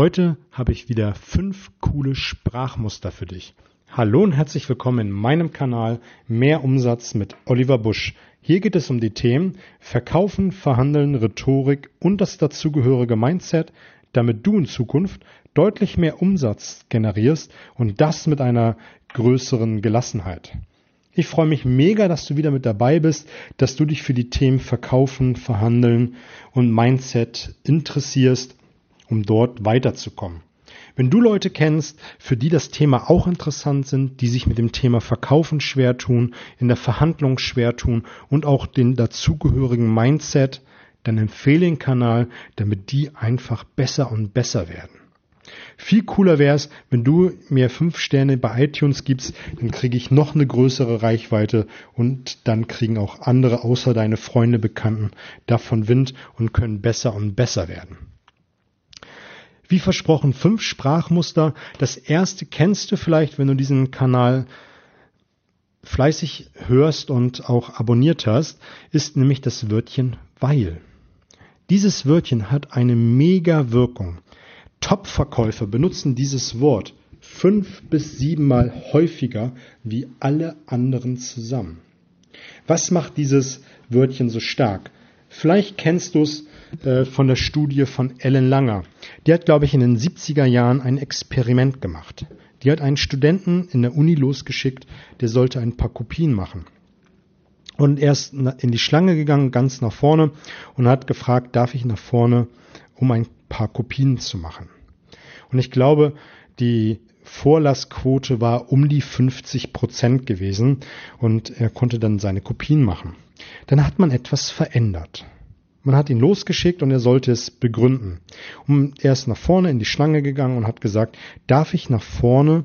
Heute habe ich wieder fünf coole Sprachmuster für dich. Hallo und herzlich willkommen in meinem Kanal Mehr Umsatz mit Oliver Busch. Hier geht es um die Themen Verkaufen, Verhandeln, Rhetorik und das dazugehörige Mindset, damit du in Zukunft deutlich mehr Umsatz generierst und das mit einer größeren Gelassenheit. Ich freue mich mega, dass du wieder mit dabei bist, dass du dich für die Themen Verkaufen, Verhandeln und Mindset interessierst, um dort weiterzukommen. Wenn du Leute kennst, für die das Thema auch interessant sind, die sich mit dem Thema Verkaufen schwer tun, in der Verhandlung schwer tun und auch den dazugehörigen Mindset, dann empfehle den Kanal, damit die einfach besser und besser werden. Viel cooler wäre es, wenn du mir fünf Sterne bei iTunes gibst, dann kriege ich noch eine größere Reichweite und dann kriegen auch andere außer deine Freunde, Bekannten davon Wind und können besser und besser werden. Wie versprochen, fünf Sprachmuster. Das erste kennst du vielleicht, wenn du diesen Kanal fleißig hörst und auch abonniert hast, ist nämlich das Wörtchen weil. Dieses Wörtchen hat eine mega Wirkung. Top-Verkäufer benutzen dieses Wort fünf bis siebenmal häufiger wie alle anderen zusammen. Was macht dieses Wörtchen so stark? Vielleicht kennst du es äh, von der Studie von Ellen Langer. Die hat, glaube ich, in den 70er Jahren ein Experiment gemacht. Die hat einen Studenten in der Uni losgeschickt, der sollte ein paar Kopien machen. Und er ist in die Schlange gegangen, ganz nach vorne, und hat gefragt, darf ich nach vorne, um ein paar Kopien zu machen. Und ich glaube, die Vorlassquote war um die 50 Prozent gewesen und er konnte dann seine Kopien machen. Dann hat man etwas verändert. Man hat ihn losgeschickt und er sollte es begründen. Und er ist nach vorne in die Schlange gegangen und hat gesagt, darf ich nach vorne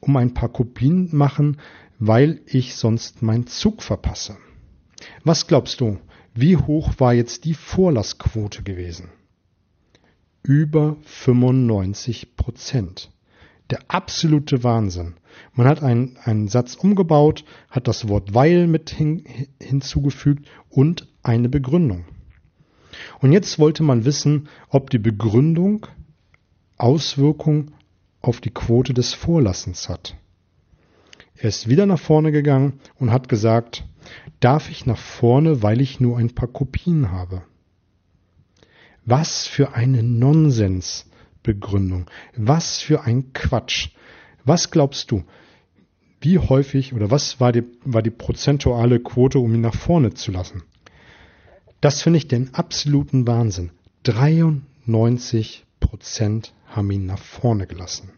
um ein paar Kopien machen, weil ich sonst meinen Zug verpasse. Was glaubst du, wie hoch war jetzt die Vorlassquote gewesen? Über 95 Prozent. Der absolute Wahnsinn. Man hat einen, einen Satz umgebaut, hat das Wort weil mit hin, hinzugefügt und eine Begründung. Und jetzt wollte man wissen, ob die Begründung Auswirkung auf die Quote des Vorlassens hat. Er ist wieder nach vorne gegangen und hat gesagt, darf ich nach vorne, weil ich nur ein paar Kopien habe. Was für eine Nonsensbegründung. Was für ein Quatsch. Was glaubst du? Wie häufig oder was war die, war die prozentuale Quote, um ihn nach vorne zu lassen? Das finde ich den absoluten Wahnsinn. 93 Prozent haben ihn nach vorne gelassen.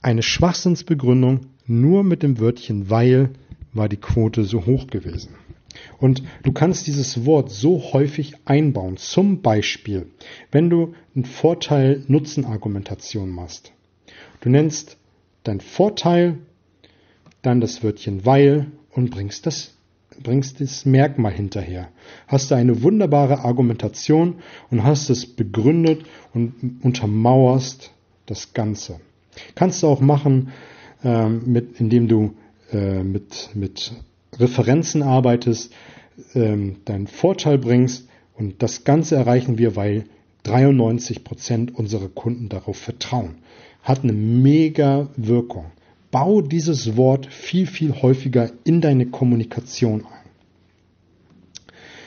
Eine Schwachsinnsbegründung nur mit dem Wörtchen weil war die Quote so hoch gewesen. Und du kannst dieses Wort so häufig einbauen. Zum Beispiel, wenn du eine Vorteil-Nutzen-Argumentation machst. Du nennst dein Vorteil, dann das Wörtchen weil und bringst das bringst das Merkmal hinterher. Hast du eine wunderbare Argumentation und hast es begründet und untermauerst das Ganze. Kannst du auch machen, äh, mit, indem du äh, mit, mit Referenzen arbeitest, äh, deinen Vorteil bringst und das Ganze erreichen wir, weil 93 Prozent unserer Kunden darauf vertrauen. Hat eine mega Wirkung. Bau dieses Wort viel, viel häufiger in deine Kommunikation ein.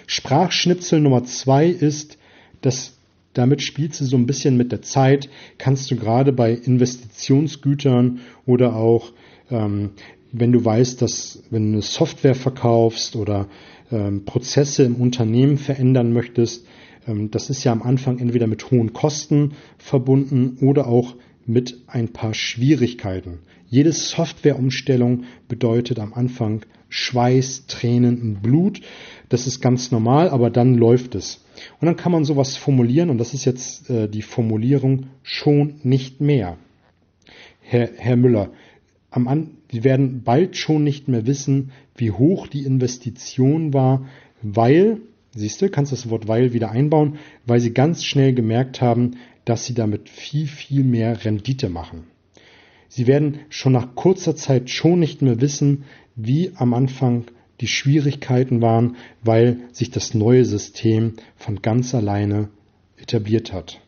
Sprachschnipsel Nummer zwei ist, dass damit spielst du so ein bisschen mit der Zeit, kannst du gerade bei Investitionsgütern oder auch ähm, wenn du weißt, dass wenn du eine Software verkaufst oder ähm, Prozesse im Unternehmen verändern möchtest, ähm, das ist ja am Anfang entweder mit hohen Kosten verbunden oder auch mit ein paar Schwierigkeiten. Jede Softwareumstellung bedeutet am Anfang Schweiß, Tränen und Blut. Das ist ganz normal, aber dann läuft es. Und dann kann man sowas formulieren und das ist jetzt äh, die Formulierung schon nicht mehr. Herr, Herr Müller, am An Sie werden bald schon nicht mehr wissen, wie hoch die Investition war, weil, siehst du, kannst das Wort weil wieder einbauen, weil Sie ganz schnell gemerkt haben, dass Sie damit viel, viel mehr Rendite machen. Sie werden schon nach kurzer Zeit schon nicht mehr wissen, wie am Anfang die Schwierigkeiten waren, weil sich das neue System von ganz alleine etabliert hat.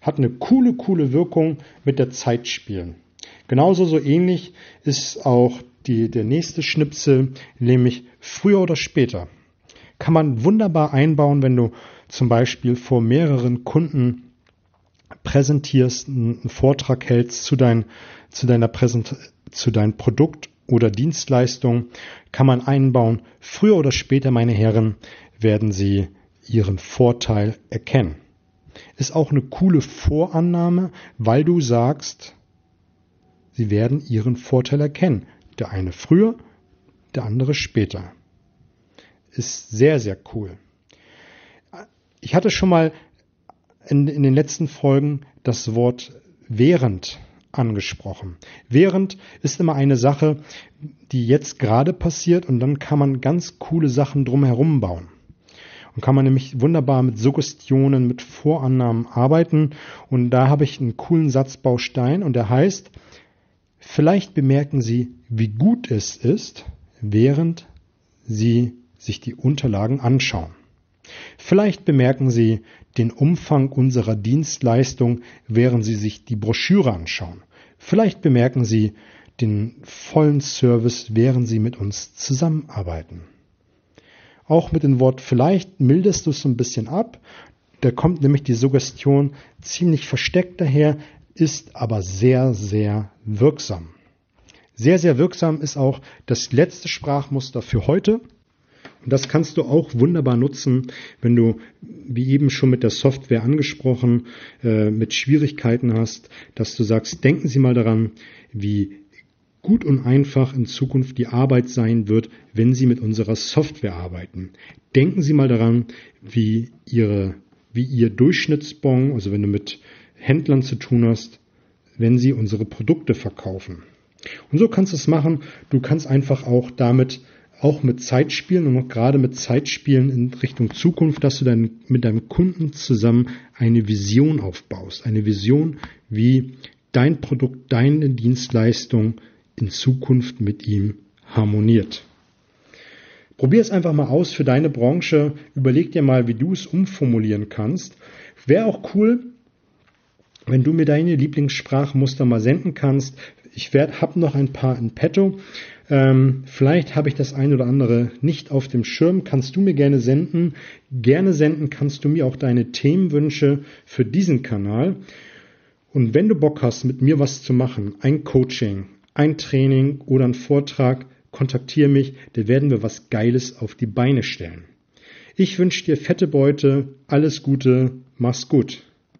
hat eine coole, coole Wirkung mit der Zeit spielen. Genauso so ähnlich ist auch die, der nächste Schnipsel, nämlich früher oder später. Kann man wunderbar einbauen, wenn du zum Beispiel vor mehreren Kunden präsentierst, einen Vortrag hältst zu, dein, zu deiner Präsent, zu deinem Produkt oder Dienstleistung, kann man einbauen. Früher oder später, meine Herren, werden Sie Ihren Vorteil erkennen. Ist auch eine coole Vorannahme, weil du sagst, Sie werden Ihren Vorteil erkennen. Der eine früher, der andere später. Ist sehr, sehr cool. Ich hatte schon mal in, in den letzten Folgen das Wort während angesprochen. Während ist immer eine Sache, die jetzt gerade passiert und dann kann man ganz coole Sachen drumherum bauen. Und kann man nämlich wunderbar mit Suggestionen, mit Vorannahmen arbeiten. Und da habe ich einen coolen Satzbaustein und der heißt, vielleicht bemerken Sie, wie gut es ist, während Sie sich die Unterlagen anschauen. Vielleicht bemerken Sie den Umfang unserer Dienstleistung, während Sie sich die Broschüre anschauen. Vielleicht bemerken Sie den vollen Service, während Sie mit uns zusammenarbeiten. Auch mit dem Wort vielleicht mildest du es ein bisschen ab. Da kommt nämlich die Suggestion ziemlich versteckt daher, ist aber sehr, sehr wirksam. Sehr, sehr wirksam ist auch das letzte Sprachmuster für heute. Und das kannst du auch wunderbar nutzen, wenn du, wie eben schon mit der Software angesprochen, äh, mit Schwierigkeiten hast, dass du sagst, denken Sie mal daran, wie gut und einfach in Zukunft die Arbeit sein wird, wenn Sie mit unserer Software arbeiten. Denken Sie mal daran, wie Ihre, wie Ihr Durchschnittsbon, also wenn du mit Händlern zu tun hast, wenn sie unsere Produkte verkaufen. Und so kannst du es machen. Du kannst einfach auch damit auch mit Zeit spielen und auch gerade mit Zeit spielen in Richtung Zukunft, dass du dann mit deinem Kunden zusammen eine Vision aufbaust. Eine Vision, wie dein Produkt, deine Dienstleistung in Zukunft mit ihm harmoniert. Probier es einfach mal aus für deine Branche. Überleg dir mal, wie du es umformulieren kannst. Wäre auch cool, wenn du mir deine Lieblingssprachmuster mal senden kannst. Ich habe noch ein paar in petto. Ähm, vielleicht habe ich das ein oder andere nicht auf dem Schirm. Kannst du mir gerne senden. Gerne senden kannst du mir auch deine Themenwünsche für diesen Kanal. Und wenn du Bock hast, mit mir was zu machen, ein Coaching, ein Training oder ein Vortrag, kontaktiere mich, da werden wir was Geiles auf die Beine stellen. Ich wünsche dir fette Beute, alles Gute, mach's gut.